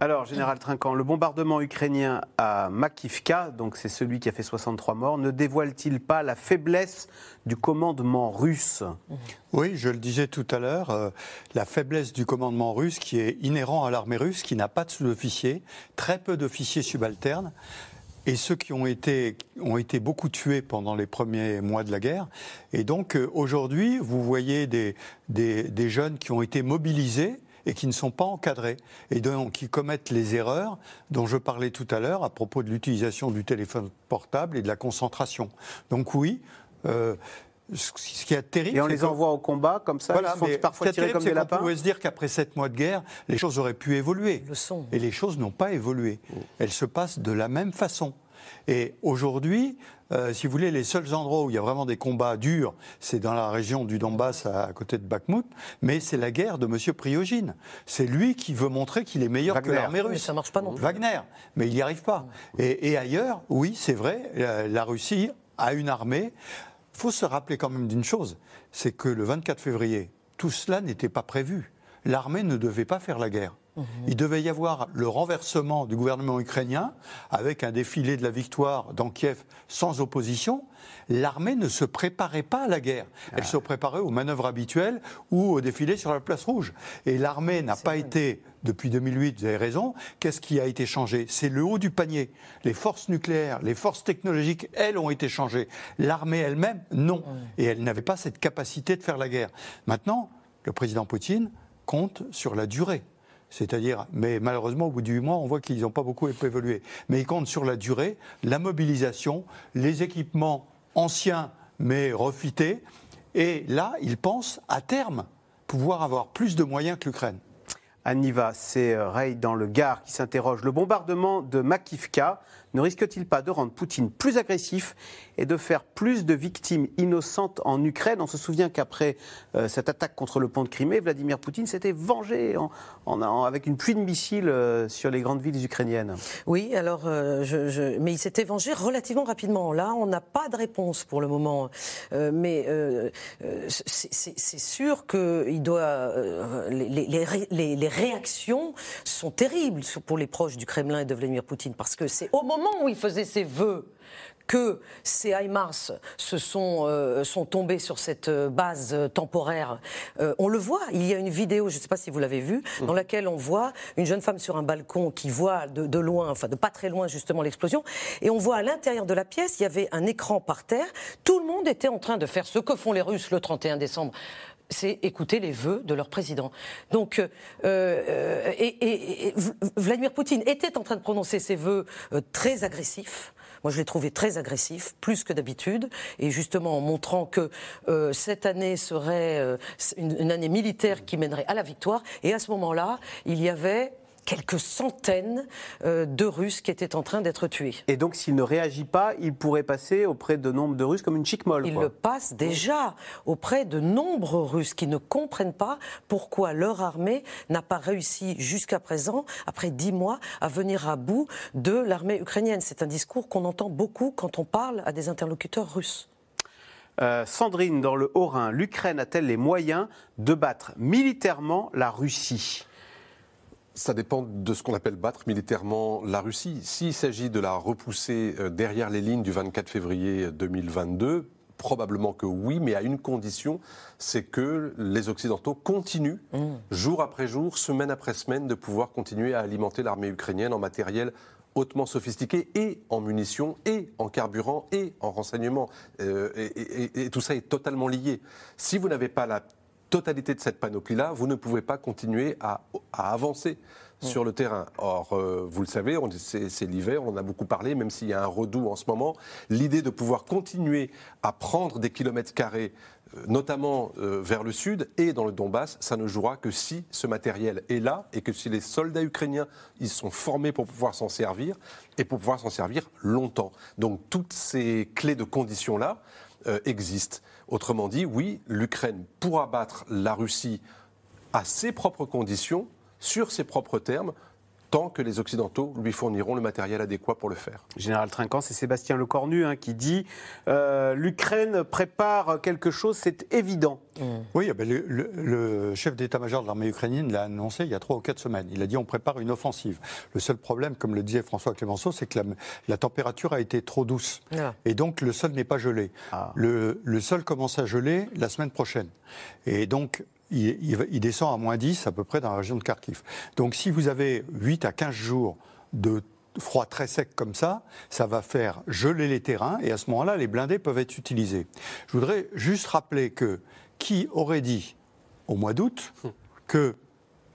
Alors, Général Trinquant, le bombardement ukrainien à Makivka, donc c'est celui qui a fait 63 morts, ne dévoile-t-il pas la faiblesse du commandement russe? Oui, je le disais tout à l'heure, euh, la faiblesse du commandement russe qui est inhérent à l'armée russe, qui n'a pas de sous-officiers, très peu d'officiers subalternes. Et ceux qui ont été, ont été beaucoup tués pendant les premiers mois de la guerre. Et donc euh, aujourd'hui, vous voyez des, jeunes qui ont été mobilisés, et qui ne sont pas encadrés et donc qui commettent les erreurs dont je parlais tout à l'heure à propos de l'utilisation du téléphone portable et de la concentration. Donc oui. Euh, ce qui est terrible. Et on les envoie au combat comme ça, voilà, ils sont parfois tirés comme des lapins. On pouvait se dire qu'après sept mois de guerre, les choses auraient pu évoluer. Le. Et les choses n'ont pas évolué. Elles se passent de la même façon. Et aujourd'hui, euh, si vous voulez, les seuls endroits où il y a vraiment des combats durs, c'est dans la région du Donbass, à, côté de Bakhmut, mais c'est la guerre de M. Priogine. C'est lui qui veut montrer qu'il est meilleur que l'armée russe. Mais ça marche pas non plus. Wagner, mais il n'y arrive pas. Et, ailleurs, oui, c'est vrai, la, Russie a une armée. Il faut se rappeler quand même d'une chose, c'est que le 24 février, tout cela n'était pas prévu. L'armée ne devait pas faire la guerre. Il devait y avoir le renversement du gouvernement ukrainien avec un défilé de la victoire dans Kiev sans opposition. L'armée ne se préparait pas à la guerre. Elle ah. se préparait aux manœuvres habituelles ou au défilé sur la place rouge. Et l'armée n'a pas été, depuis 2008, vous avez raison, qu'est-ce qui a été changé? C'est le haut du panier. Les forces nucléaires, les forces technologiques, elles ont été changées. L'armée elle-même, non. Et elle n'avait pas cette capacité de faire la guerre. Maintenant, le président Poutine compte sur la durée. C'est-à-dire, mais malheureusement, au bout du mois, on voit qu'ils n'ont pas beaucoup évolué. Mais ils comptent sur la durée, la mobilisation, les équipements anciens mais refités. Et là, ils pensent à terme pouvoir avoir plus de moyens que l'Ukraine. Aniva, c'est euh, Ray dans le Gard qui s'interroge. Le bombardement de Makivka ne risque-t-il pas de rendre Poutine plus agressif et de faire plus de victimes innocentes en Ukraine? On se souvient qu'après euh, cette attaque contre le pont de Crimée, Vladimir Poutine s'était vengé en, avec une pluie de missiles euh, sur les grandes villes ukrainiennes. Oui, alors, mais il s'était vengé relativement rapidement. Là, on n'a pas de réponse pour le moment. mais c'est sûr que il doit, les réactions sont terribles pour les proches du Kremlin et de Vladimir Poutine parce que c'est au moment où il faisait ses vœux que ces HIMARS se sont, euh, sont tombés sur cette euh, base temporaire. Euh, on le voit, il y a une vidéo, je ne sais pas si vous l'avez vue, dans laquelle on voit une jeune femme sur un balcon qui voit de, de loin, enfin de pas très loin justement l'explosion, et on voit à l'intérieur de la pièce, il y avait un écran par terre, tout le monde était en train de faire ce que font les Russes le 31 décembre c'est écouter les vœux de leur président. Donc, euh, euh, et, Vladimir Poutine était en train de prononcer ses vœux euh, très agressifs. Moi, je l'ai trouvé très agressif, plus que d'habitude, et justement en montrant que cette année serait une, année militaire qui mènerait à la victoire. Et à ce moment-là, il y avait quelques centaines euh, de Russes qui étaient en train d'être tués. Et donc, s'il ne réagit pas, il pourrait passer auprès de nombre de Russes comme une chic molle. Il le passe déjà auprès de nombreux Russes qui ne comprennent pas pourquoi leur armée n'a pas réussi jusqu'à présent, après dix mois, à venir à bout de l'armée ukrainienne. C'est un discours qu'on entend beaucoup quand on parle à des interlocuteurs russes. Euh, Sandrine, dans le Haut-Rhin, l'Ukraine a-t-elle les moyens de battre militairement la Russie? Ça dépend de ce qu'on appelle battre militairement la Russie. S'il s'agit de la repousser euh, derrière les lignes du 24 février 2022, probablement que oui, mais à une condition, c'est que les Occidentaux continuent, mmh. jour après jour, semaine après semaine, de pouvoir continuer à alimenter l'armée ukrainienne en matériel hautement sophistiqué et en munitions et en carburant et en renseignement. Euh, et, tout ça est totalement lié. Si vous n'avez pas la totalité de cette panoplie-là, vous ne pouvez pas continuer à, avancer sur le terrain. Or, euh, vous le savez, c'est l'hiver, on en a beaucoup parlé, même s'il y a un redout en ce moment. L'idée de pouvoir continuer à prendre des kilomètres carrés, euh, notamment euh, vers le sud et dans le Donbass, ça ne jouera que si ce matériel est là et que si les soldats ukrainiens ils sont formés pour pouvoir s'en servir et pour pouvoir s'en servir longtemps. Donc toutes ces clés de conditions-là existent. Autrement dit, oui, l'Ukraine pourra battre la Russie à ses propres conditions, sur ses propres termes, tant que les Occidentaux lui fourniront le matériel adéquat pour le faire. Général Trinquant, c'est Sébastien Lecornu hein, qui dit euh, l'Ukraine prépare quelque chose, c'est évident. Oui, eh ben, le, le, chef d'état-major de l'armée ukrainienne l'a annoncé il y a trois ou quatre semaines. Il a dit on prépare une offensive. Le seul problème, comme le disait François Clémenceau, c'est que la, la, température a été trop douce. Ah. Et donc le sol n'est pas gelé. Ah. Le, le sol commence à geler la semaine prochaine. Et donc il, descend à moins 10 à peu près dans la région de Kharkiv. Donc si vous avez 8 à 15 jours de froid très sec comme ça, ça va faire geler les terrains et à ce moment-là, les blindés peuvent être utilisés. Je voudrais juste rappeler que qui aurait dit au mois d'août que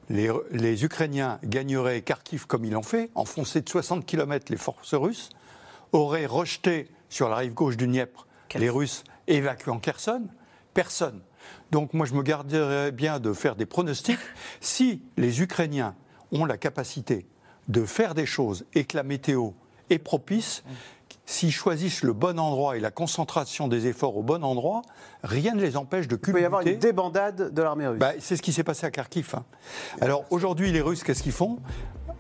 les, les, Ukrainiens gagneraient Kharkiv comme ils l'ont fait, enfoncé de 60 km les forces russes, auraient rejeté sur la rive gauche du Dniepr les Russes évacuant Kherson? Personne. Donc moi, je me garderais bien de faire des pronostics. Si les Ukrainiens ont la capacité de faire des choses et que la météo est propice, s'ils choisissent le bon endroit et la concentration des efforts au bon endroit, rien ne les empêche de culbuter. Il peut y avoir une débandade de l'armée russe. Bah, c'est ce qui s'est passé à Kharkiv. Hein. Alors aujourd'hui, les Russes, qu'est-ce qu'ils font?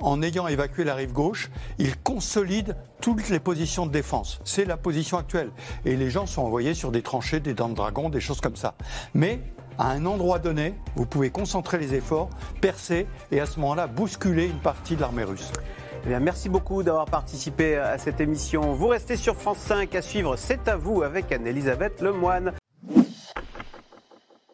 En ayant évacué la rive gauche, ils consolident toutes les positions de défense. C'est la position actuelle. Et les gens sont envoyés sur des tranchées, des dents de dragon, des choses comme ça. Mais à un endroit donné, vous pouvez concentrer les efforts, percer et à ce moment-là bousculer une partie de l'armée russe. Eh bien, merci beaucoup d'avoir participé à cette émission. Vous restez sur France 5 à suivre C'est à vous avec Anne-Elisabeth Lemoine.